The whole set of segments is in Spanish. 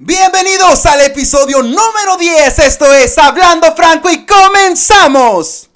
Bienvenidos al episodio número 10, esto es Hablando Franco y comenzamos.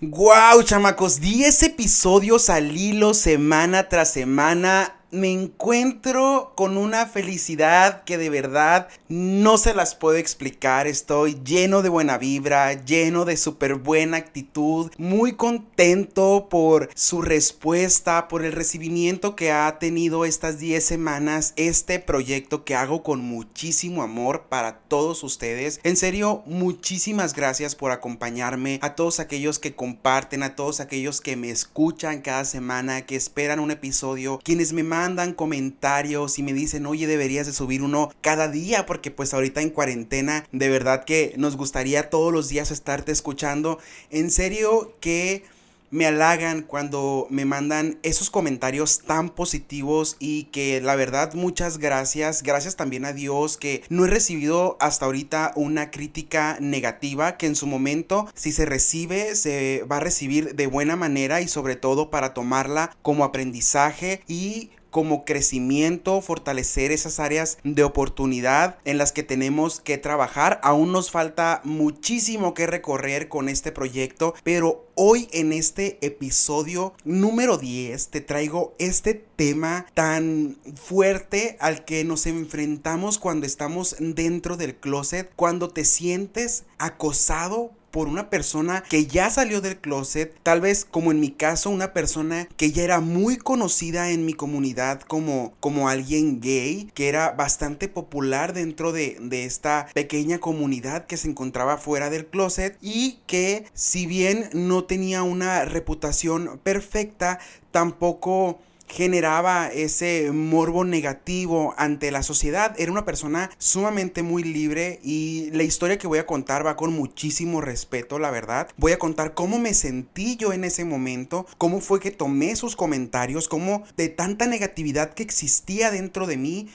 Wow, chamacos, 10 episodios al hilo semana tras semana me encuentro con una felicidad que de verdad no se las puedo explicar. Estoy lleno de buena vibra, lleno de súper buena actitud, muy contento por su respuesta, por el recibimiento que ha tenido estas 10 semanas este proyecto que hago con muchísimo amor para todos ustedes. En serio, muchísimas gracias por acompañarme, a todos aquellos que comparten, a todos aquellos que me escuchan cada semana, que esperan un episodio, quienes me mandan mandan comentarios y me dicen, oye, deberías de subir uno cada día porque pues ahorita en cuarentena de verdad que nos gustaría todos los días estarte escuchando. En serio que me halagan cuando me mandan esos comentarios tan positivos y que la verdad muchas gracias, gracias también a Dios que no he recibido hasta ahorita una crítica negativa que en su momento si se recibe se va a recibir de buena manera y sobre todo para tomarla como aprendizaje y como crecimiento, fortalecer esas áreas de oportunidad en las que tenemos que trabajar. Aún nos falta muchísimo que recorrer con este proyecto, pero hoy en este episodio número 10 te traigo este tema tan fuerte al que nos enfrentamos cuando estamos dentro del closet, cuando te sientes acosado por una persona que ya salió del closet, tal vez como en mi caso, una persona que ya era muy conocida en mi comunidad como, como alguien gay, que era bastante popular dentro de, de esta pequeña comunidad que se encontraba fuera del closet y que si bien no tenía una reputación perfecta, tampoco generaba ese morbo negativo ante la sociedad. Era una persona sumamente muy libre y la historia que voy a contar va con muchísimo respeto, la verdad. Voy a contar cómo me sentí yo en ese momento, cómo fue que tomé sus comentarios, cómo de tanta negatividad que existía dentro de mí,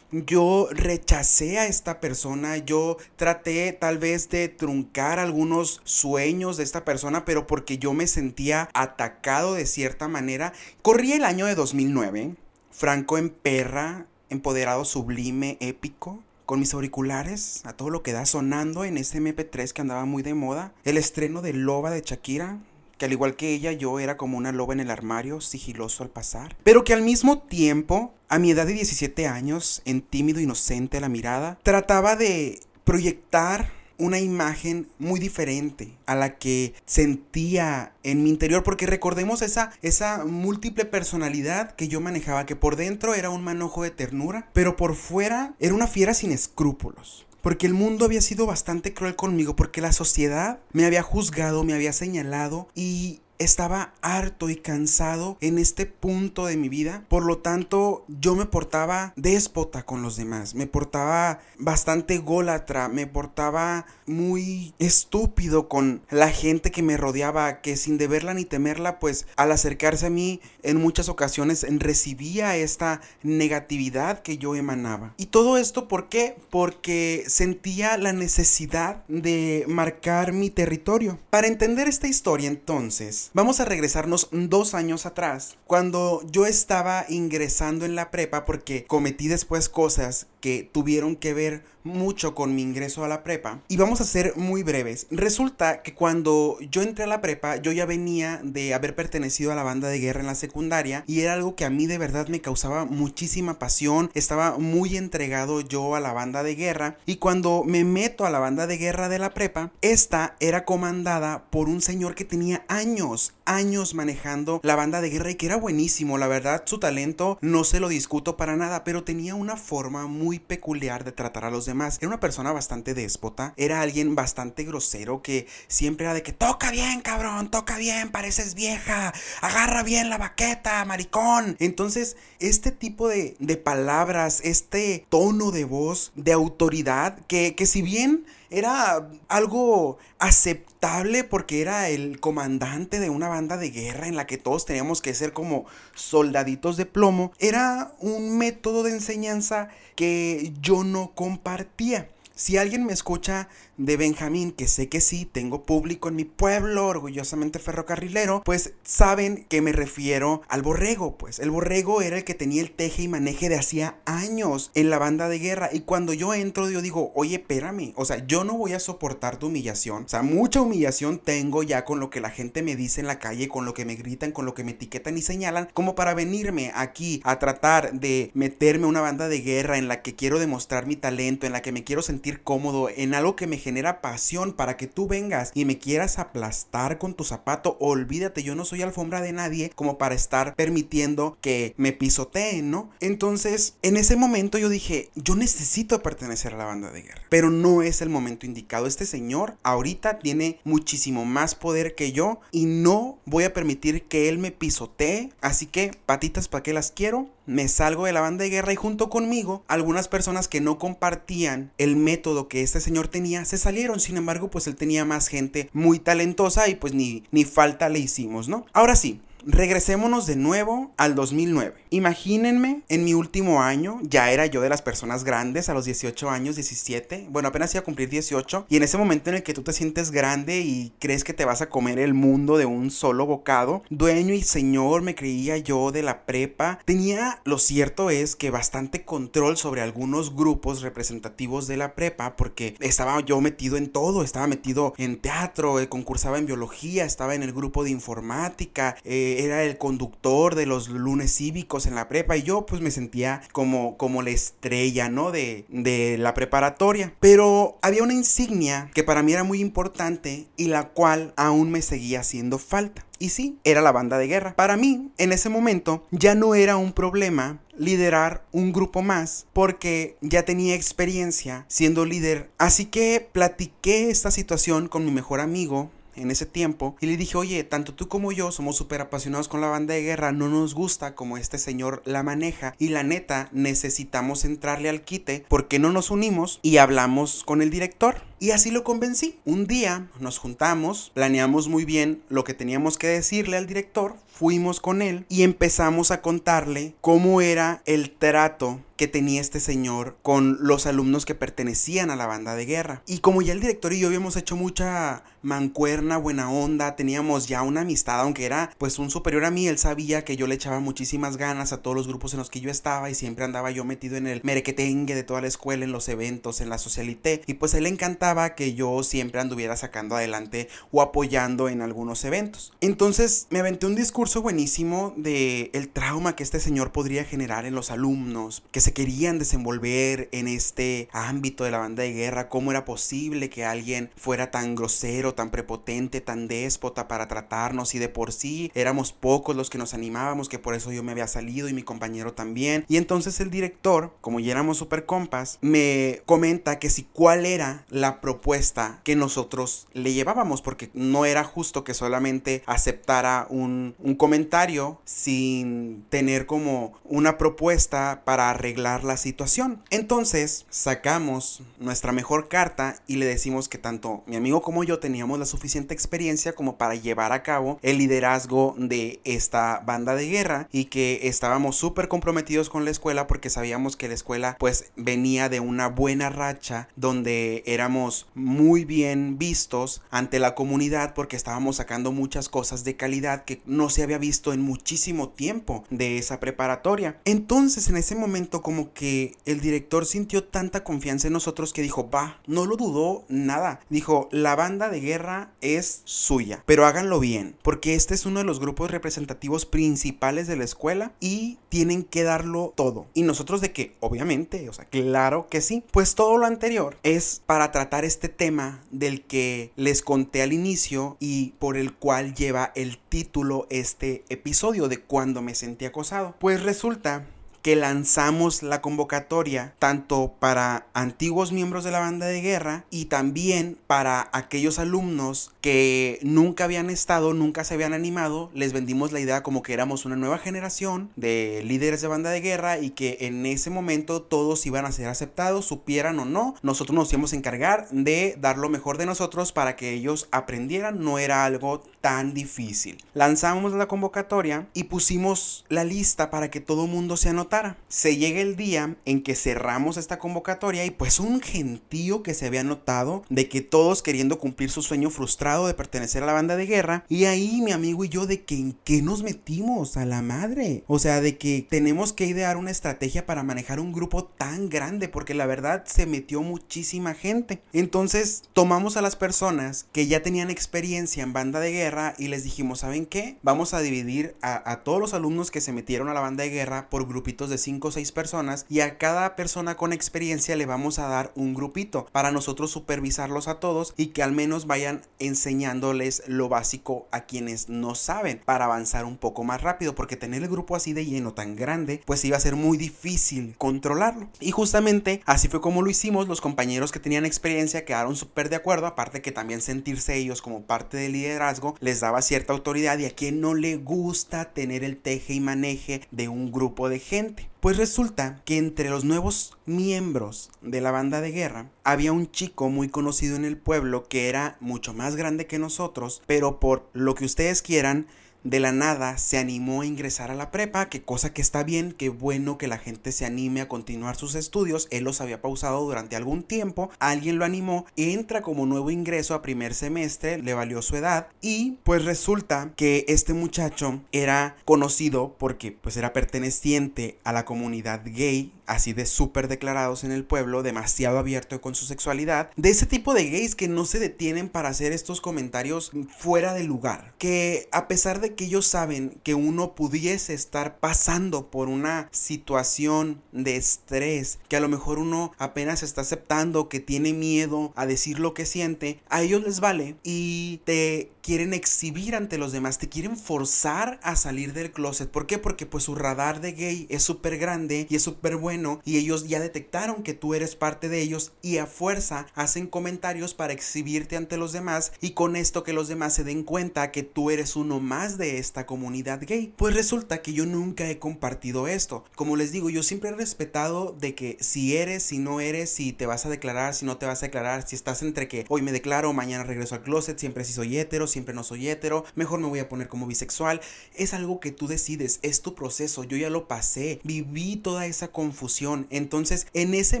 yo rechacé a esta persona, yo traté tal vez de truncar algunos sueños de esta persona, pero porque yo me sentía atacado de cierta manera. Corría el año de 2009, Franco en perra, empoderado, sublime, épico con mis auriculares, a todo lo que da sonando en ese MP3 que andaba muy de moda. El estreno de Loba de Shakira, que al igual que ella yo era como una loba en el armario, sigiloso al pasar, pero que al mismo tiempo, a mi edad de 17 años, en tímido inocente a la mirada, trataba de proyectar una imagen muy diferente a la que sentía en mi interior. Porque recordemos esa esa múltiple personalidad que yo manejaba que por dentro era un manojo de ternura pero por fuera era una fiera sin escrúpulos porque el mundo había sido bastante cruel conmigo, porque la sociedad me había juzgado, me había señalado y estaba harto y cansado en este punto de mi vida. Por lo tanto, yo me portaba déspota con los demás. Me portaba bastante gólatra. Me portaba muy estúpido con la gente que me rodeaba. Que sin deberla ni temerla, pues al acercarse a mí, en muchas ocasiones recibía esta negatividad que yo emanaba. Y todo esto, ¿por qué? Porque sentía la necesidad de marcar mi territorio. Para entender esta historia, entonces, vamos a regresarnos dos años atrás, cuando yo estaba ingresando en la prepa porque cometí después cosas que tuvieron que ver mucho con mi ingreso a la prepa. Y vamos a ser muy breves. Resulta que cuando yo entré a la prepa, yo ya venía de haber pertenecido a la banda de guerra en la secundaria y era algo que a mí de verdad me causaba muchísima pasión. Estaba muy entregado yo a la banda de guerra y cuando me meto a la banda de guerra de la prepa, esta era comandada por un señor que tenía años, años manejando la banda de guerra y que era buenísimo. La verdad, su talento no se lo discuto para nada, pero tenía una forma muy peculiar de tratar a los demás. Era una persona bastante déspota, era alguien bastante grosero que siempre era de que toca bien, cabrón, toca bien, pareces vieja, agarra bien la baqueta, maricón. Entonces, este tipo de, de palabras, este tono de voz, de autoridad, que, que si bien era algo aceptable porque era el comandante de una banda de guerra en la que todos teníamos que ser como soldaditos de plomo. Era un método de enseñanza que yo no compartía. Si alguien me escucha de Benjamín, que sé que sí, tengo público en mi pueblo, orgullosamente ferrocarrilero, pues saben que me refiero al borrego, pues. El borrego era el que tenía el teje y maneje de hacía años en la banda de guerra. Y cuando yo entro yo digo, oye, espérame, o sea, yo no voy a soportar tu humillación, o sea, mucha humillación tengo ya con lo que la gente me dice en la calle, con lo que me gritan, con lo que me etiquetan y señalan, como para venirme aquí a tratar de meterme una banda de guerra en la que quiero demostrar mi talento, en la que me quiero sentir cómodo, en algo que me genera pasión para que tú vengas y me quieras aplastar con tu zapato, olvídate, yo no soy alfombra de nadie como para estar permitiendo que me pisoteen, ¿no? Entonces, en ese momento yo dije, yo necesito pertenecer a la banda de guerra, pero no es el momento indicado. Este señor ahorita tiene muchísimo más poder que yo y no voy a permitir que él me pisotee, así que patitas para qué las quiero, me salgo de la banda de guerra y junto conmigo algunas personas que no compartían el método que este señor tenía se salieron. Sin embargo, pues él tenía más gente muy talentosa y pues ni, ni falta le hicimos, ¿no? Ahora sí, Regresémonos de nuevo al 2009. Imagínense en mi último año, ya era yo de las personas grandes, a los 18 años, 17, bueno, apenas iba a cumplir 18, y en ese momento en el que tú te sientes grande y crees que te vas a comer el mundo de un solo bocado, dueño y señor me creía yo de la prepa, tenía, lo cierto es que bastante control sobre algunos grupos representativos de la prepa, porque estaba yo metido en todo, estaba metido en teatro, eh, concursaba en biología, estaba en el grupo de informática, eh, era el conductor de los lunes cívicos en la prepa y yo pues me sentía como, como la estrella, ¿no? De, de la preparatoria. Pero había una insignia que para mí era muy importante y la cual aún me seguía haciendo falta. Y sí, era la banda de guerra. Para mí, en ese momento, ya no era un problema liderar un grupo más porque ya tenía experiencia siendo líder. Así que platiqué esta situación con mi mejor amigo en ese tiempo y le dije, oye, tanto tú como yo somos súper apasionados con la banda de guerra, no nos gusta como este señor la maneja y la neta necesitamos entrarle al quite porque no nos unimos y hablamos con el director. Y así lo convencí. Un día nos juntamos, planeamos muy bien lo que teníamos que decirle al director, fuimos con él y empezamos a contarle cómo era el trato que tenía este señor con los alumnos que pertenecían a la banda de guerra. Y como ya el director y yo habíamos hecho mucha mancuerna, buena onda, teníamos ya una amistad, aunque era pues un superior a mí, él sabía que yo le echaba muchísimas ganas a todos los grupos en los que yo estaba y siempre andaba yo metido en el merequetengue de toda la escuela, en los eventos, en la socialité, y pues a él le encantaba que yo siempre anduviera sacando adelante o apoyando en algunos eventos. Entonces me aventé un discurso buenísimo de el trauma que este señor podría generar en los alumnos, que se querían desenvolver en este ámbito de la banda de guerra, cómo era posible que alguien fuera tan grosero, tan prepotente, tan déspota para tratarnos y de por sí éramos pocos los que nos animábamos, que por eso yo me había salido y mi compañero también. Y entonces el director, como ya éramos super compas, me comenta que si cuál era la propuesta que nosotros le llevábamos, porque no era justo que solamente aceptara un comentario sin tener como una propuesta para arreglar la situación. Entonces sacamos nuestra mejor carta y le decimos que tanto mi amigo como yo teníamos la suficiente experiencia como para llevar a cabo el liderazgo de esta banda de guerra y que estábamos súper comprometidos con la escuela porque sabíamos que la escuela pues venía de una buena racha donde éramos muy bien vistos ante la comunidad porque estábamos sacando muchas cosas de calidad que no se había visto en muchísimo tiempo de esa preparatoria. Entonces en ese momento como que el director sintió tanta confianza en nosotros que dijo, va, no lo dudó nada. Dijo, la banda de guerra es suya, pero háganlo bien, porque este es uno de los grupos representativos principales de la escuela y tienen que darlo todo. Y nosotros de que, obviamente, o sea, claro que sí. Pues todo lo anterior es para tratar este tema del que les conté al inicio y por el cual lleva el título este episodio de cuando me sentí acosado. Pues resulta que lanzamos la convocatoria tanto para antiguos miembros de la banda de guerra y también para aquellos alumnos que nunca habían estado, nunca se habían animado, les vendimos la idea como que éramos una nueva generación de líderes de banda de guerra y que en ese momento todos iban a ser aceptados, supieran o no, nosotros nos íbamos a encargar de dar lo mejor de nosotros para que ellos aprendieran, no era algo tan difícil. Lanzamos la convocatoria y pusimos la lista para que todo mundo se anotara. Se llega el día en que cerramos esta convocatoria y pues un gentío que se había anotado de que todos queriendo cumplir su sueño frustrado de pertenecer a la banda de guerra y ahí mi amigo y yo de que en qué nos metimos a la madre. O sea, de que tenemos que idear una estrategia para manejar un grupo tan grande porque la verdad se metió muchísima gente. Entonces tomamos a las personas que ya tenían experiencia en banda de guerra y les dijimos, ¿saben qué? Vamos a dividir a, a todos los alumnos que se metieron a la banda de guerra por grupitos de 5 o 6 personas y a cada persona con experiencia le vamos a dar un grupito para nosotros supervisarlos a todos y que al menos vayan enseñándoles lo básico a quienes no saben para avanzar un poco más rápido porque tener el grupo así de lleno tan grande pues iba a ser muy difícil controlarlo y justamente así fue como lo hicimos los compañeros que tenían experiencia quedaron súper de acuerdo aparte que también sentirse ellos como parte del liderazgo les daba cierta autoridad y a quien no le gusta tener el teje y maneje de un grupo de gente. Pues resulta que entre los nuevos miembros de la banda de guerra había un chico muy conocido en el pueblo que era mucho más grande que nosotros, pero por lo que ustedes quieran, de la nada se animó a ingresar a la prepa, que cosa que está bien, que bueno que la gente se anime a continuar sus estudios, él los había pausado durante algún tiempo, alguien lo animó, entra como nuevo ingreso a primer semestre, le valió su edad y pues resulta que este muchacho era conocido porque pues era perteneciente a la comunidad gay así de súper declarados en el pueblo, demasiado abierto con su sexualidad, de ese tipo de gays que no se detienen para hacer estos comentarios fuera de lugar, que a pesar de que ellos saben que uno pudiese estar pasando por una situación de estrés, que a lo mejor uno apenas está aceptando, que tiene miedo a decir lo que siente, a ellos les vale y te quieren exhibir ante los demás, te quieren forzar a salir del closet. ¿Por qué? Porque pues su radar de gay es súper grande y es súper bueno y ellos ya detectaron que tú eres parte de ellos y a fuerza hacen comentarios para exhibirte ante los demás y con esto que los demás se den cuenta que tú eres uno más de esta comunidad gay. Pues resulta que yo nunca he compartido esto. Como les digo, yo siempre he respetado de que si eres, si no eres, si te vas a declarar, si no te vas a declarar, si estás entre que hoy me declaro, mañana regreso al closet, siempre si soy hetero, siempre no soy hetero, mejor me voy a poner como bisexual. Es algo que tú decides, es tu proceso, yo ya lo pasé, viví toda esa confusión. Entonces, en ese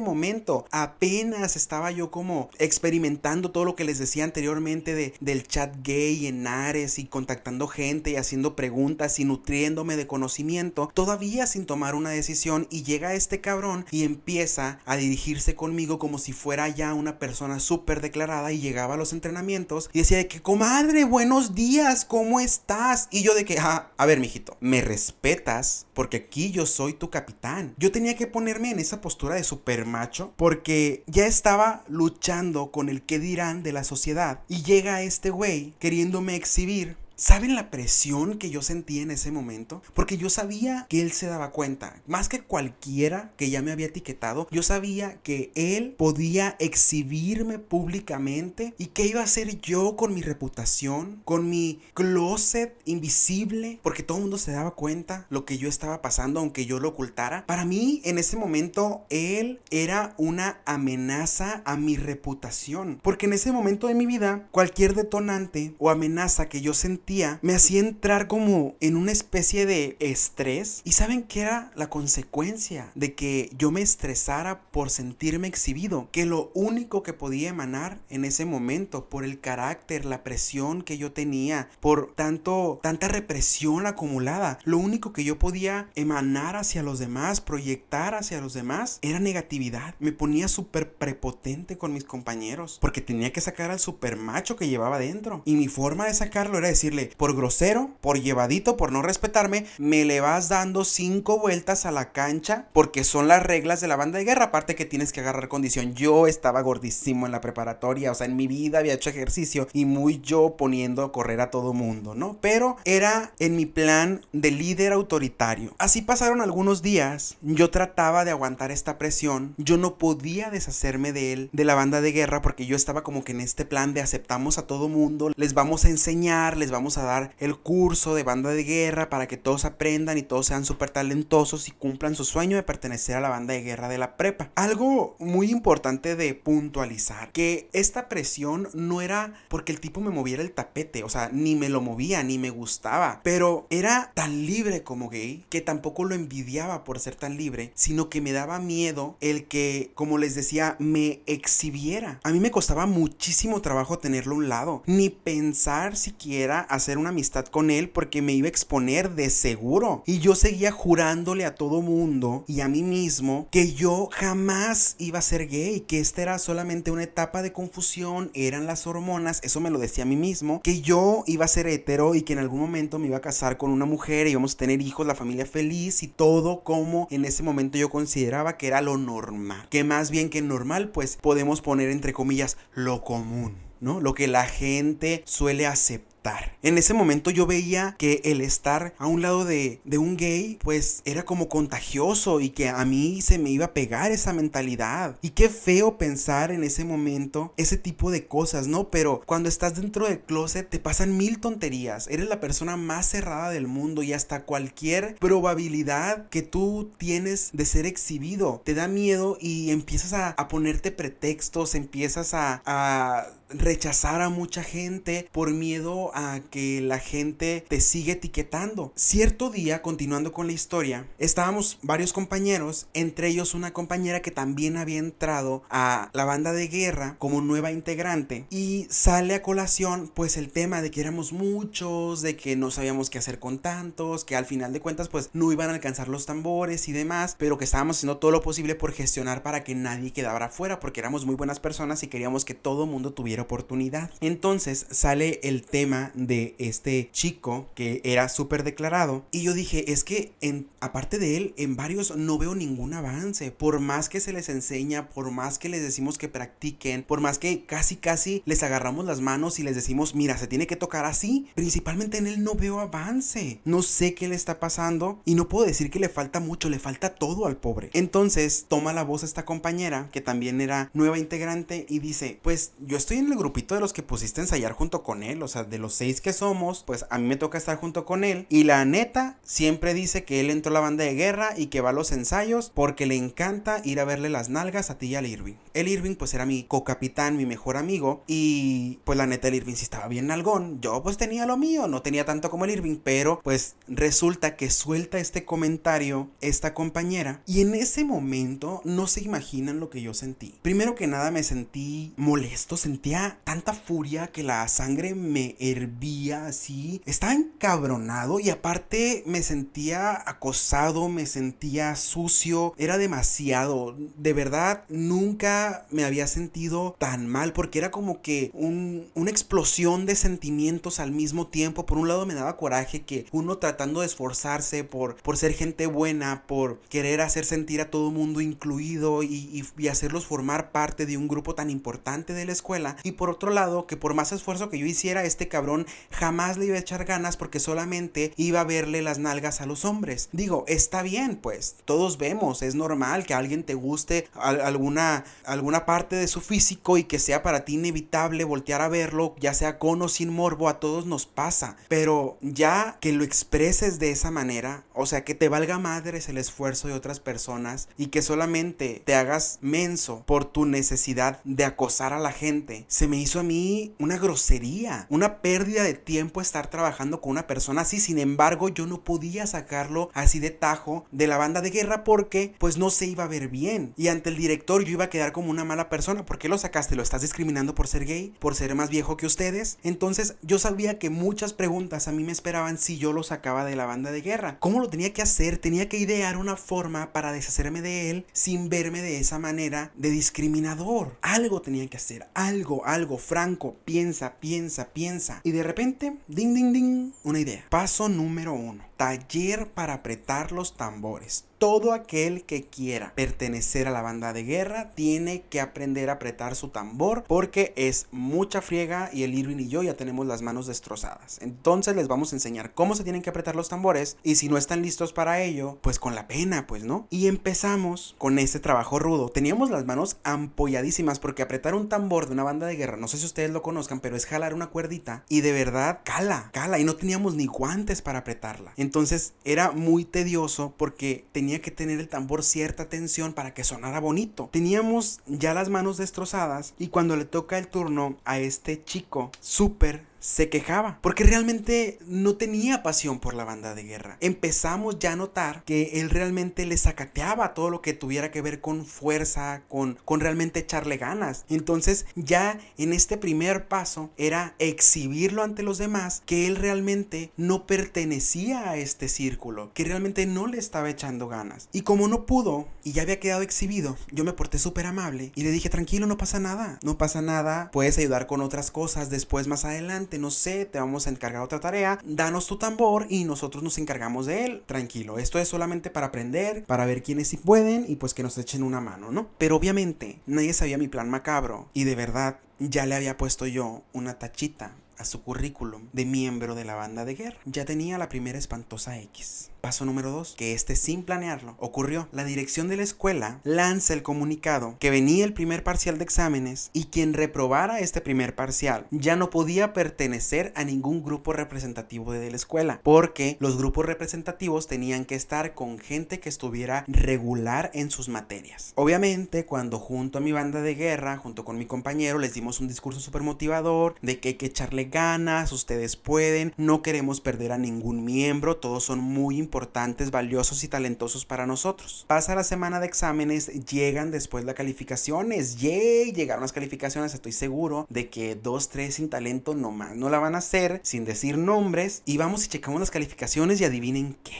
momento, apenas estaba yo como experimentando todo lo que les decía anteriormente de, del chat gay en Ares y contactando gente y haciendo preguntas y nutriéndome de conocimiento, todavía sin tomar una decisión y llega este cabrón y empieza a dirigirse conmigo como si fuera ya una persona súper declarada y llegaba a los entrenamientos y decía de que comadre, buenos días, ¿cómo estás? Y yo de que, ah, a ver, mijito, me respetas porque aquí yo soy tu capitán. Yo tenía que ponerme en esa postura de super macho porque ya estaba luchando con el que dirán de la sociedad. Y llega este güey queriéndome exhibir ¿Saben la presión que yo sentí en ese momento? Porque yo sabía que él se daba cuenta, más que cualquiera que ya me había etiquetado, yo sabía que él podía exhibirme públicamente y qué iba a hacer yo con mi reputación, con mi closet invisible, porque todo el mundo se daba cuenta lo que yo estaba pasando aunque yo lo ocultara. Para mí en ese momento él era una amenaza a mi reputación, porque en ese momento de mi vida cualquier detonante o amenaza que yo sentía me hacía entrar como en una especie de estrés. ¿Y saben qué era la consecuencia de que yo me estresara por sentirme exhibido? Que lo único que podía emanar en ese momento por el carácter, la presión que yo tenía, por tanto, tanta represión acumulada, lo único que yo podía emanar hacia los demás, proyectar hacia los demás, era negatividad. Me ponía súper prepotente con mis compañeros porque tenía que sacar al super macho que llevaba dentro. Y mi forma de sacarlo era decir, por grosero, por llevadito, por no respetarme, me le vas dando cinco vueltas a la cancha porque son las reglas de la banda de guerra. Aparte que tienes que agarrar condición. Yo estaba gordísimo en la preparatoria, o sea, en mi vida había hecho ejercicio y muy yo poniendo a correr a todo mundo, ¿no? Pero era en mi plan de líder autoritario. Así pasaron algunos días. Yo trataba de aguantar esta presión. Yo no podía deshacerme de él, de la banda de guerra, porque yo estaba como que en este plan de aceptamos a todo mundo, les vamos a enseñar, les vamos a dar el curso de banda de guerra para que todos aprendan y todos sean súper talentosos y cumplan su sueño de pertenecer a la banda de guerra de la prepa. Algo muy importante de puntualizar, que esta presión no era porque el tipo me moviera el tapete, o sea, ni me lo movía, ni me gustaba, pero era tan libre como gay que tampoco lo envidiaba por ser tan libre, sino que me daba miedo el que, como les decía, me exhibiera. A mí me costaba muchísimo trabajo tenerlo a un lado, ni pensar siquiera hacer una amistad con él porque me iba a exponer de seguro. Y yo seguía jurándole a todo mundo y a mí mismo que yo jamás iba a ser gay, que esta era solamente una etapa de confusión, eran las hormonas, eso me lo decía a mí mismo, que yo iba a ser hetero y que en algún momento me iba a casar con una mujer y íbamos a tener hijos, la familia feliz y todo como en ese momento yo consideraba que era lo normal. Que más bien que normal, pues podemos poner entre comillas lo común. ¿no? Lo que la gente suele aceptar en ese momento yo veía que el estar a un lado de, de, un gay, pues era como contagioso y que a mí se me iba a pegar esa mentalidad. Y qué feo pensar en ese momento ese tipo de cosas, ¿no? Pero cuando estás dentro del closet te pasan mil tonterías. Eres la persona más cerrada del mundo y hasta cualquier probabilidad que tú tienes de ser exhibido te da miedo y empiezas a, a ponerte pretextos, empiezas a, a rechazar a mucha gente por miedo a que la gente te siga etiquetando. Cierto día, continuando con la historia, estábamos varios compañeros, entre ellos una compañera que también había entrado a la banda de guerra como nueva integrante y sale a colación pues el tema de que éramos muchos, de que no sabíamos qué hacer con tantos, que al final de cuentas pues no iban a alcanzar los tambores y demás, pero que estábamos haciendo todo lo posible por gestionar para que nadie quedara fuera porque éramos muy buenas personas y queríamos que todo mundo tuviera oportunidad. Entonces sale el tema de este chico que era súper declarado y yo dije, es que en, aparte de él, en varios no veo ningún avance. Por más que se les enseña, por más que les decimos que practiquen, por más que casi casi les agarramos las manos y les decimos, mira, se tiene que tocar así, principalmente en él no veo avance. No sé qué le está pasando y no puedo decir que le falta mucho, le falta todo al pobre. Entonces toma la voz esta compañera, que también era nueva integrante, y dice, pues yo estoy en el grupito de los que pusiste a ensayar junto con él, o sea, de los seis que somos, pues a mí me toca estar junto con él. Y la neta siempre dice que él entró a la banda de guerra y que va a los ensayos porque le encanta ir a verle las nalgas a ti y al Irving. El Irving pues era mi co-capitán, mi mejor amigo y pues la neta el Irving sí estaba bien nalgón. Yo pues tenía lo mío, no tenía tanto como el Irving, pero pues resulta que suelta este comentario esta compañera y en ese momento no se imaginan lo que yo sentí. Primero que nada me sentí molesto, sentía tanta furia que la sangre me hervía así. Estaba encabronado y aparte me sentía acosado, me sentía sucio. Era demasiado. De verdad, nunca me había sentido tan mal porque era como que una explosión de sentimientos al mismo tiempo. Por un lado me daba coraje que uno tratando de esforzarse por, por ser gente buena, por querer hacer sentir a todo mundo incluido y hacerlos formar parte de un grupo tan importante de la escuela. Y por otro lado, que por más esfuerzo que yo hiciera, este cabrón jamás le iba a echar ganas porque solamente iba a verle las nalgas a los hombres. Digo, está bien, pues, todos vemos, es normal que a alguien te guste alguna, alguna parte de su físico y que sea para ti inevitable voltear a verlo, ya sea con o sin morbo, a todos nos pasa. Pero ya que lo expreses de esa manera, o sea, que te valga madres el esfuerzo de otras personas y que solamente te hagas menso por tu necesidad de acosar a la gente, se me hizo a mí una grosería, una pérdida de tiempo estar trabajando con una persona así. Sin embargo, yo no podía sacarlo así de tajo de la banda de guerra porque pues no se iba a ver bien. Y ante el director yo iba a quedar como una mala persona. ¿Por qué lo sacaste? ¿Lo estás discriminando por ser gay? ¿Por ser más viejo que ustedes? Entonces yo sabía que muchas preguntas a mí me esperaban si yo lo sacaba de la banda de guerra. ¿Cómo lo tenía que hacer? Tenía que idear una forma para deshacerme de él sin verme de esa manera de discriminador. Algo tenía que hacer. Algo, algo franco, piensa, piensa, piensa. Y de repente, ding, ding, ding, una idea. Paso número uno. Taller para apretar los tambores. Todo aquel que quiera pertenecer a la banda de guerra tiene que aprender a apretar su tambor porque es mucha friega y el Irwin y yo ya tenemos las manos destrozadas. Entonces les vamos a enseñar cómo se tienen que apretar los tambores y si no están listos para ello, pues con la pena, pues no. Y empezamos con este trabajo rudo. Teníamos las manos ampolladísimas porque apretar un tambor de una banda de guerra, no sé si ustedes lo conozcan, pero es jalar una cuerdita y de verdad cala, cala y no teníamos ni guantes para apretarla. Entonces era muy tedioso porque tenía que tener el tambor cierta tensión para que sonara bonito. Teníamos ya las manos destrozadas y cuando le toca el turno a este chico súper se quejaba porque realmente no tenía pasión por la banda de guerra. Empezamos ya a notar que él realmente le sacateaba todo lo que tuviera que ver con fuerza, con, con realmente echarle ganas. Entonces ya en este primer paso era exhibirlo ante los demás que él realmente no pertenecía a este círculo, que realmente no le estaba echando ganas. Y como no pudo y ya había quedado exhibido, yo me porté súper amable y le dije tranquilo, no pasa nada, no pasa nada, puedes ayudar con otras cosas después más adelante no sé, te vamos a encargar otra tarea, danos tu tambor y nosotros nos encargamos de él. Tranquilo, esto es solamente para aprender, para ver quiénes sí pueden y pues que nos echen una mano, ¿no? Pero obviamente nadie sabía mi plan macabro y de verdad ya le había puesto yo una tachita a su currículum de miembro de la banda de guerra. Ya tenía la primera espantosa X. Paso número 2, que este sin planearlo ocurrió. La dirección de la escuela lanza el comunicado que venía el primer parcial de exámenes y quien reprobara este primer parcial ya no podía pertenecer a ningún grupo representativo de la escuela, porque los grupos representativos tenían que estar con gente que estuviera regular en sus materias. Obviamente, cuando junto a mi banda de guerra, junto con mi compañero, les dimos un discurso súper motivador de que hay que echarle ganas, ustedes pueden, no queremos perder a ningún miembro, todos son muy importantes importantes, valiosos y talentosos para nosotros. Pasa la semana de exámenes, llegan después las calificaciones. ¡Yay! Llegaron las calificaciones, estoy seguro de que dos, tres sin talento nomás no la van a hacer, sin decir nombres. Y vamos y checamos las calificaciones y adivinen qué.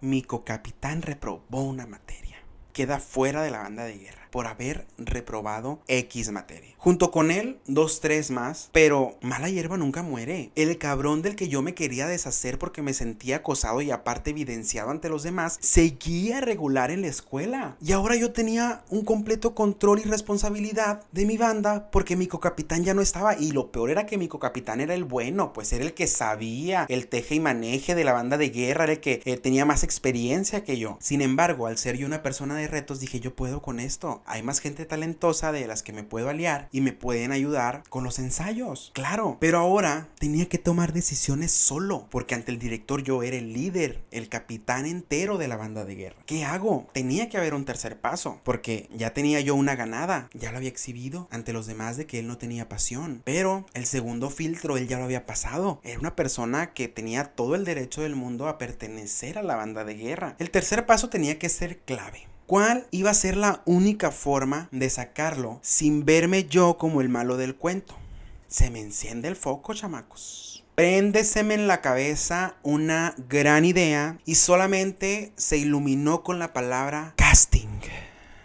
Mi co-capitán reprobó una materia. Queda fuera de la banda de guerra por haber reprobado X materia. Junto con él, dos, tres más, pero mala hierba nunca muere. El cabrón del que yo me quería deshacer porque me sentía acosado y aparte evidenciado ante los demás, seguía regular en la escuela. Y ahora yo tenía un completo control y responsabilidad de mi banda porque mi cocapitán ya no estaba. Y lo peor era que mi cocapitán era el bueno, pues era el que sabía el teje y maneje de la banda de guerra, era el que eh, tenía más experiencia que yo. Sin embargo, al ser yo una persona de retos, dije yo puedo con esto hay más gente talentosa de las que me puedo aliar y me pueden ayudar con los ensayos. Claro, pero ahora tenía que tomar decisiones solo, porque ante el director yo era el líder, el capitán entero de la banda de guerra. ¿Qué hago? Tenía que haber un tercer paso, porque ya tenía yo una ganada, ya lo había exhibido ante los demás de que él no tenía pasión. Pero el segundo filtro él ya lo había pasado. Era una persona que tenía todo el derecho del mundo a pertenecer a la banda de guerra. El tercer paso tenía que ser clave. ¿Cuál iba a ser la única forma de sacarlo sin verme yo como el malo del cuento? Se me enciende el foco, chamacos. Préndeseme en la cabeza una gran idea y solamente se iluminó con la palabra casting.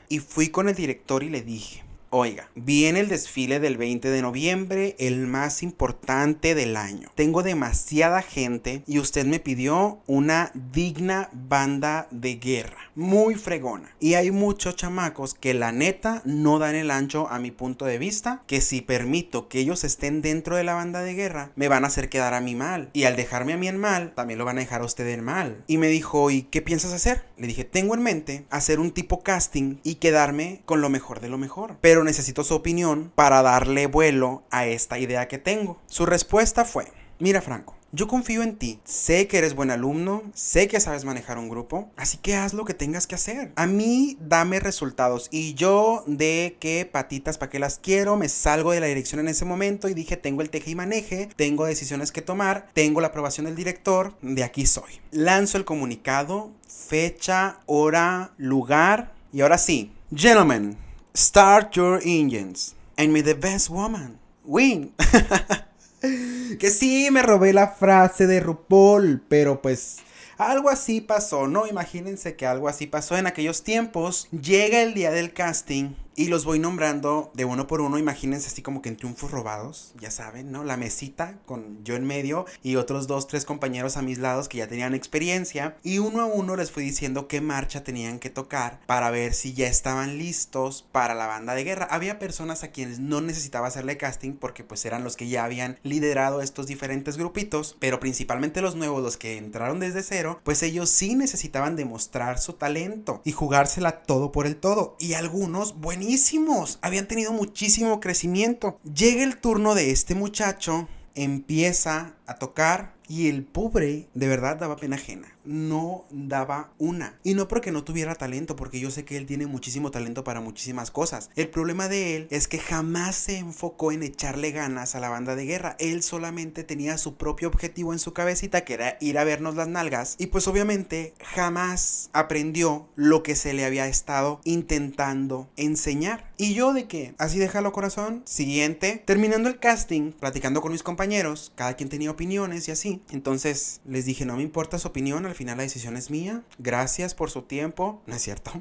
Y fui con el director y le dije, Oiga, viene el desfile del 20 de noviembre, el más importante del año. Tengo demasiada gente y usted me pidió una digna banda de guerra, muy fregona. Y hay muchos chamacos que la neta no dan el ancho a mi punto de vista, que si permito que ellos estén dentro de la banda de guerra, me van a hacer quedar a mí mal. Y al dejarme a mí en mal, también lo van a dejar a usted en mal. Y me dijo, ¿y qué piensas hacer? Le dije, tengo en mente hacer un tipo casting y quedarme con lo mejor de lo mejor. Pero necesito su opinión para darle vuelo a esta idea que tengo. Su respuesta fue, mira Franco, yo confío en ti. Sé que eres buen alumno, sé que sabes manejar un grupo, así que haz lo que tengas que hacer. A mí dame resultados y yo de qué patitas para qué las quiero, me salgo de la dirección en ese momento y dije, tengo el teje y maneje, tengo decisiones que tomar, tengo la aprobación del director, de aquí soy. Lanzo el comunicado, fecha, hora, lugar y ahora sí, gentlemen, Start your engines. And me the best woman. Win. que sí, me robé la frase de RuPaul, pero pues algo así pasó, ¿no? Imagínense que algo así pasó en aquellos tiempos. Llega el día del casting y los voy nombrando de uno por uno. Imagínense así como que en triunfos robados, ya saben, ¿no? La mesita con yo en medio y otros dos, tres compañeros a mis lados que ya tenían experiencia. Y uno a uno les fui diciendo qué marcha tenían que tocar para ver si ya estaban listos para la banda de guerra. Había personas a quienes no necesitaba hacerle casting porque pues eran los que ya habían liderado estos diferentes grupitos, pero principalmente los nuevos, los que entraron desde cero, pues ellos sí necesitaban demostrar su talento y jugársela todo por el todo. Y algunos buenísimos, habían tenido muchísimo crecimiento. Llega el turno de este muchacho, empieza a tocar y el pobre de verdad daba pena ajena no daba una. Y no porque no tuviera talento, porque yo sé que él tiene muchísimo talento para muchísimas cosas. El problema de él es que jamás se enfocó en echarle ganas a la banda de guerra. Él solamente tenía su propio objetivo en su cabecita, que era ir a vernos las nalgas. Y pues obviamente jamás aprendió lo que se le había estado intentando enseñar. Y yo de qué? Así déjalo corazón. Siguiente. Terminando el casting, platicando con mis compañeros, cada quien tenía opiniones y así. Entonces les dije, no me importa su opinión al final la decisión es mía. Gracias por su tiempo. No es cierto.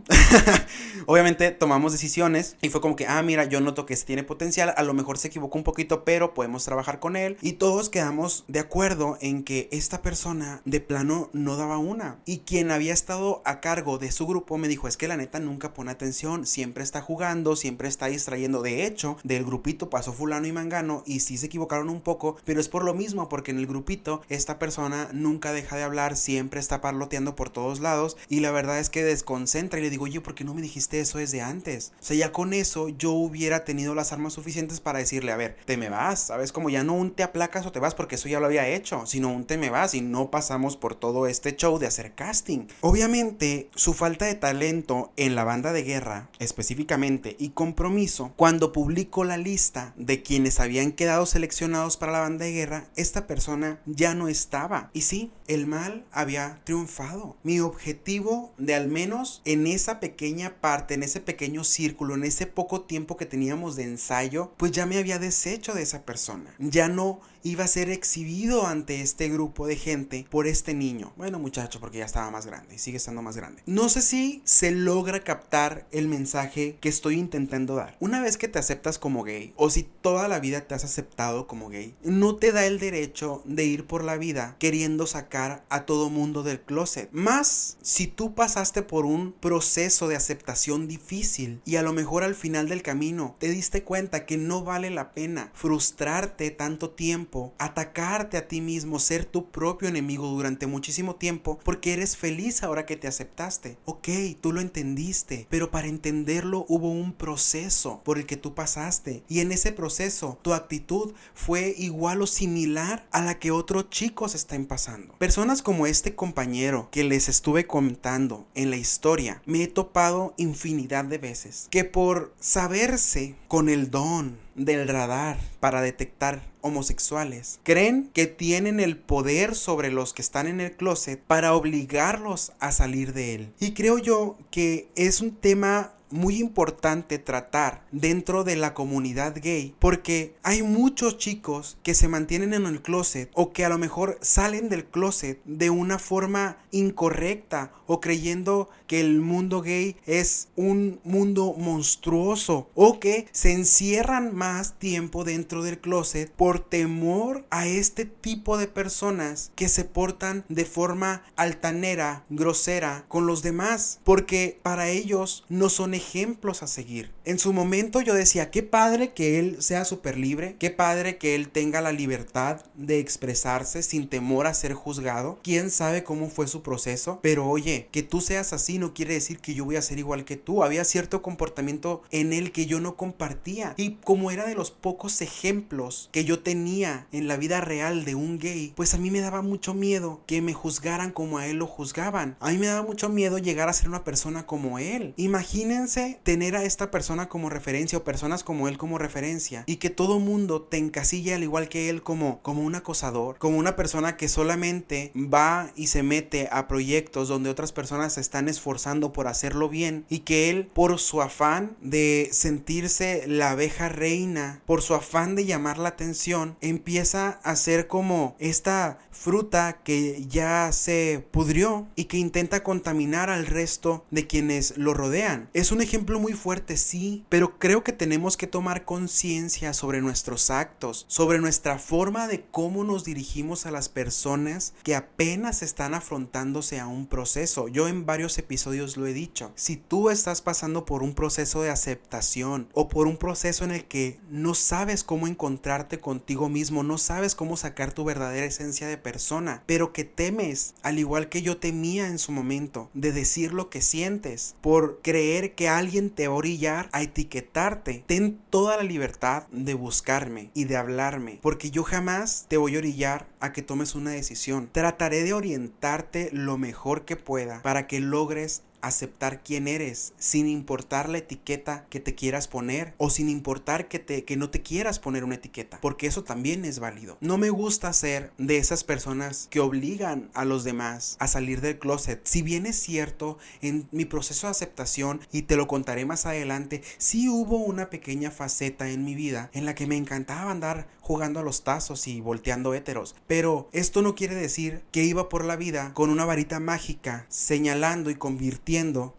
Obviamente tomamos decisiones y fue como que, ah, mira, yo noto que tiene potencial, a lo mejor se equivocó un poquito, pero podemos trabajar con él. Y todos quedamos de acuerdo en que esta persona de plano no daba una. Y quien había estado a cargo de su grupo me dijo, es que la neta nunca pone atención, siempre está jugando, siempre está distrayendo. De hecho, del grupito pasó fulano y mangano y sí se equivocaron un poco, pero es por lo mismo, porque en el grupito esta persona nunca deja de hablar, siempre está parloteando por todos lados y la verdad es que desconcentra y le digo, oye, ¿por qué no me dijiste eso desde antes? O sea, ya con eso yo hubiera tenido las armas suficientes para decirle, a ver, te me vas, ¿sabes? Como ya no un te aplacas o te vas porque eso ya lo había hecho, sino un te me vas y no pasamos por todo este show de hacer casting. Obviamente, su falta de talento en la banda de guerra, específicamente, y compromiso, cuando publicó la lista de quienes habían quedado seleccionados para la banda de guerra, esta persona ya no estaba. Y sí, el mal había triunfado. Mi objetivo de al menos en esa pequeña parte, en ese pequeño círculo, en ese poco tiempo que teníamos de ensayo, pues ya me había deshecho de esa persona. Ya no iba a ser exhibido ante este grupo de gente por este niño. Bueno, muchacho, porque ya estaba más grande y sigue estando más grande. No sé si se logra captar el mensaje que estoy intentando dar. Una vez que te aceptas como gay, o si toda la vida te has aceptado como gay, no te da el derecho de ir por la vida queriendo sacar a todo mundo del closet. Más si tú pasaste por un proceso de aceptación difícil y a lo mejor al final del camino te diste cuenta que no vale la pena frustrarte tanto tiempo atacarte a ti mismo, ser tu propio enemigo durante muchísimo tiempo porque eres feliz ahora que te aceptaste. Ok, tú lo entendiste, pero para entenderlo hubo un proceso por el que tú pasaste y en ese proceso tu actitud fue igual o similar a la que otros chicos están pasando. Personas como este compañero que les estuve contando en la historia, me he topado infinidad de veces que por saberse con el don del radar para detectar homosexuales. Creen que tienen el poder sobre los que están en el closet para obligarlos a salir de él. Y creo yo que es un tema muy importante tratar dentro de la comunidad gay porque hay muchos chicos que se mantienen en el closet o que a lo mejor salen del closet de una forma incorrecta o creyendo que el mundo gay es un mundo monstruoso o que se encierran más tiempo dentro del closet por temor a este tipo de personas que se portan de forma altanera, grosera con los demás porque para ellos no son ejemplos a seguir. En su momento yo decía, qué padre que él sea súper libre, qué padre que él tenga la libertad de expresarse sin temor a ser juzgado. Quién sabe cómo fue su proceso, pero oye, que tú seas así no quiere decir que yo voy a ser igual que tú. Había cierto comportamiento en él que yo no compartía. Y como era de los pocos ejemplos que yo tenía en la vida real de un gay, pues a mí me daba mucho miedo que me juzgaran como a él lo juzgaban. A mí me daba mucho miedo llegar a ser una persona como él. Imagínense tener a esta persona como referencia o personas como él como referencia y que todo mundo te encasilla al igual que él como, como un acosador, como una persona que solamente va y se mete a proyectos donde otras personas se están esforzando por hacerlo bien y que él por su afán de sentirse la abeja reina, por su afán de llamar la atención, empieza a ser como esta fruta que ya se pudrió y que intenta contaminar al resto de quienes lo rodean. Es un ejemplo muy fuerte, sí pero creo que tenemos que tomar conciencia sobre nuestros actos, sobre nuestra forma de cómo nos dirigimos a las personas que apenas están afrontándose a un proceso. Yo en varios episodios lo he dicho. Si tú estás pasando por un proceso de aceptación o por un proceso en el que no sabes cómo encontrarte contigo mismo, no sabes cómo sacar tu verdadera esencia de persona, pero que temes, al igual que yo temía en su momento, de decir lo que sientes, por creer que alguien te va a orillar a etiquetarte, ten toda la libertad de buscarme y de hablarme, porque yo jamás te voy a orillar a que tomes una decisión. Trataré de orientarte lo mejor que pueda para que logres aceptar quién eres sin importar la etiqueta que te quieras poner o sin importar que te que no te quieras poner una etiqueta porque eso también es válido. No me gusta ser de esas personas que obligan a los demás a salir del closet. Si bien es cierto en mi proceso de aceptación y te lo contaré más adelante sí hubo una pequeña faceta en mi vida en la que me encantaba andar jugando a los tazos y volteando héteros pero esto no quiere decir que iba por la vida con una varita mágica señalando y convirtiendo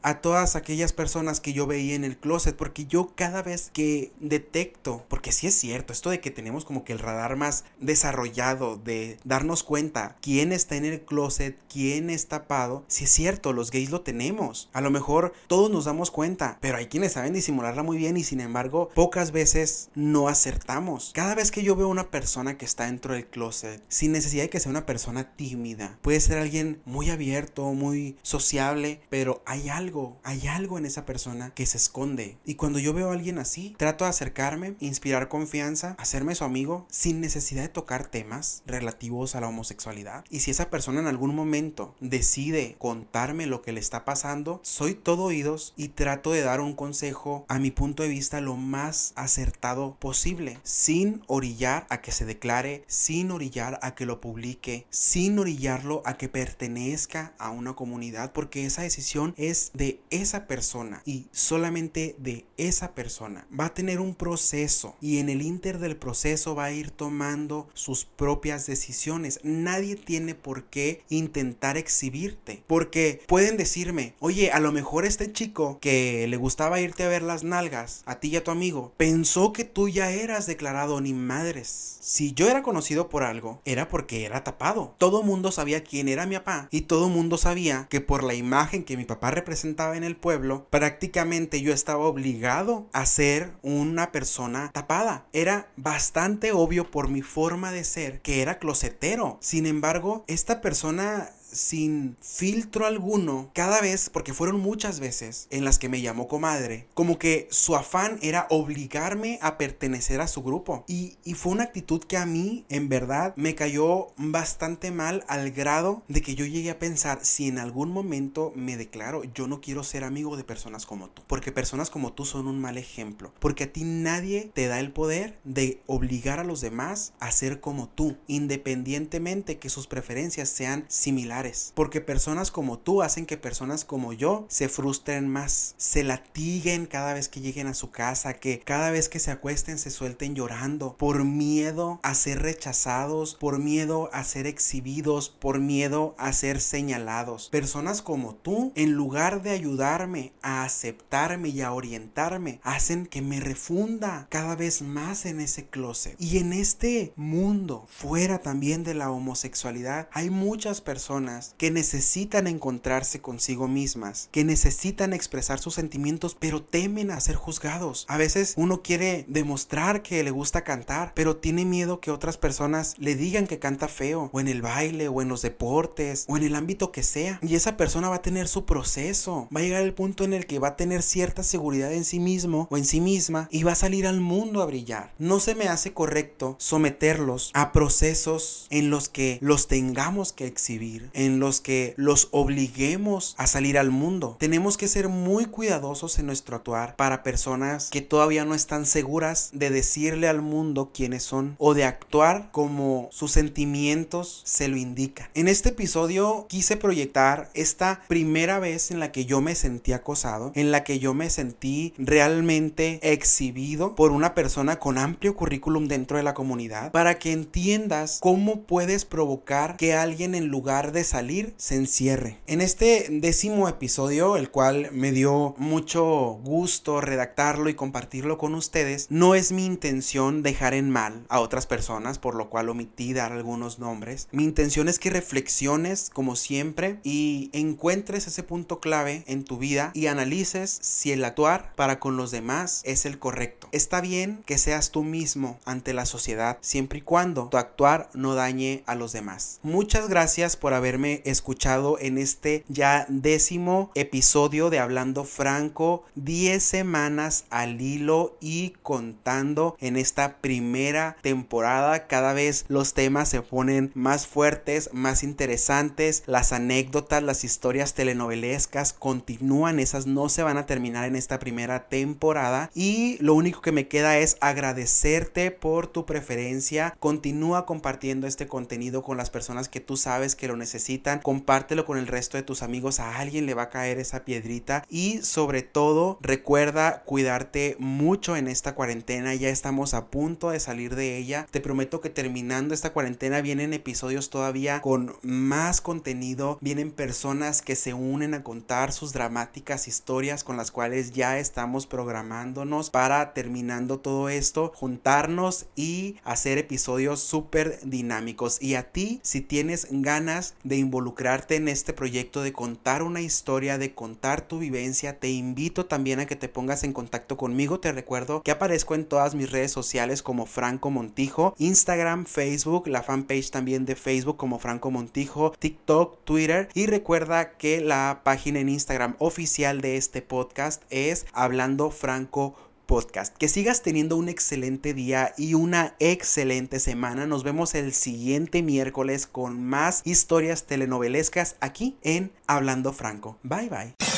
a todas aquellas personas que yo veía en el closet, porque yo cada vez que detecto, porque sí es cierto, esto de que tenemos como que el radar más desarrollado de darnos cuenta quién está en el closet, quién es tapado, sí es cierto, los gays lo tenemos. A lo mejor todos nos damos cuenta, pero hay quienes saben disimularla muy bien y sin embargo pocas veces no acertamos. Cada vez que yo veo una persona que está dentro del closet, sin necesidad de que sea una persona tímida, puede ser alguien muy abierto, muy sociable, pero hay algo, hay algo en esa persona que se esconde. Y cuando yo veo a alguien así, trato de acercarme, inspirar confianza, hacerme su amigo, sin necesidad de tocar temas relativos a la homosexualidad. Y si esa persona en algún momento decide contarme lo que le está pasando, soy todo oídos y trato de dar un consejo a mi punto de vista lo más acertado posible, sin orillar a que se declare, sin orillar a que lo publique, sin orillarlo a que pertenezca a una comunidad, porque esa decisión es de esa persona y solamente de esa persona. Va a tener un proceso y en el inter del proceso va a ir tomando sus propias decisiones. Nadie tiene por qué intentar exhibirte porque pueden decirme, oye, a lo mejor este chico que le gustaba irte a ver las nalgas, a ti y a tu amigo, pensó que tú ya eras declarado ni madres. Si yo era conocido por algo, era porque era tapado. Todo mundo sabía quién era mi papá y todo mundo sabía que por la imagen que mi papá representaba en el pueblo, prácticamente yo estaba obligado a ser una persona tapada. Era bastante obvio por mi forma de ser que era closetero. Sin embargo, esta persona sin filtro alguno, cada vez, porque fueron muchas veces en las que me llamó comadre, como que su afán era obligarme a pertenecer a su grupo. Y, y fue una actitud que a mí, en verdad, me cayó bastante mal al grado de que yo llegué a pensar, si en algún momento me declaro, yo no quiero ser amigo de personas como tú, porque personas como tú son un mal ejemplo, porque a ti nadie te da el poder de obligar a los demás a ser como tú, independientemente que sus preferencias sean similares porque personas como tú hacen que personas como yo se frustren más, se latiguen cada vez que lleguen a su casa, que cada vez que se acuesten se suelten llorando por miedo a ser rechazados, por miedo a ser exhibidos, por miedo a ser señalados. Personas como tú, en lugar de ayudarme a aceptarme y a orientarme, hacen que me refunda cada vez más en ese closet. Y en este mundo, fuera también de la homosexualidad, hay muchas personas que necesitan encontrarse consigo mismas, que necesitan expresar sus sentimientos, pero temen a ser juzgados. A veces uno quiere demostrar que le gusta cantar, pero tiene miedo que otras personas le digan que canta feo, o en el baile, o en los deportes, o en el ámbito que sea. Y esa persona va a tener su proceso, va a llegar el punto en el que va a tener cierta seguridad en sí mismo o en sí misma y va a salir al mundo a brillar. No se me hace correcto someterlos a procesos en los que los tengamos que exhibir, en los que los obliguemos a salir al mundo. Tenemos que ser muy cuidadosos en nuestro actuar para personas que todavía no están seguras de decirle al mundo quiénes son o de actuar como sus sentimientos se lo indican. En este episodio quise proyectar esta primera vez en la que yo me sentí acosado, en la que yo me sentí realmente exhibido por una persona con amplio currículum dentro de la comunidad, para que entiendas cómo puedes provocar que alguien en lugar de salir se encierre. En este décimo episodio, el cual me dio mucho gusto redactarlo y compartirlo con ustedes, no es mi intención dejar en mal a otras personas, por lo cual omití dar algunos nombres. Mi intención es que reflexiones, como siempre, y encuentres ese punto clave en tu vida y analices si el actuar para con los demás es el correcto. Está bien que seas tú mismo ante la sociedad, siempre y cuando tu actuar no dañe a los demás. Muchas gracias por escuchado en este ya décimo episodio de Hablando Franco, 10 semanas al hilo y contando en esta primera temporada. Cada vez los temas se ponen más fuertes, más interesantes, las anécdotas, las historias telenovelescas continúan, esas no se van a terminar en esta primera temporada y lo único que me queda es agradecerte por tu preferencia. Continúa compartiendo este contenido con las personas que tú sabes que lo necesitan. Compártelo con el resto de tus amigos. A alguien le va a caer esa piedrita. Y sobre todo, recuerda cuidarte mucho en esta cuarentena. Ya estamos a punto de salir de ella. Te prometo que terminando esta cuarentena vienen episodios todavía con más contenido. Vienen personas que se unen a contar sus dramáticas historias con las cuales ya estamos programándonos para terminando todo esto, juntarnos y hacer episodios súper dinámicos. Y a ti, si tienes ganas involucrarte en este proyecto, de contar una historia, de contar tu vivencia, te invito también a que te pongas en contacto conmigo. Te recuerdo que aparezco en todas mis redes sociales como Franco Montijo, Instagram, Facebook, la fanpage también de Facebook como Franco Montijo, TikTok, Twitter y recuerda que la página en Instagram oficial de este podcast es Hablando Franco podcast. Que sigas teniendo un excelente día y una excelente semana. Nos vemos el siguiente miércoles con más historias telenovelescas aquí en Hablando Franco. Bye bye.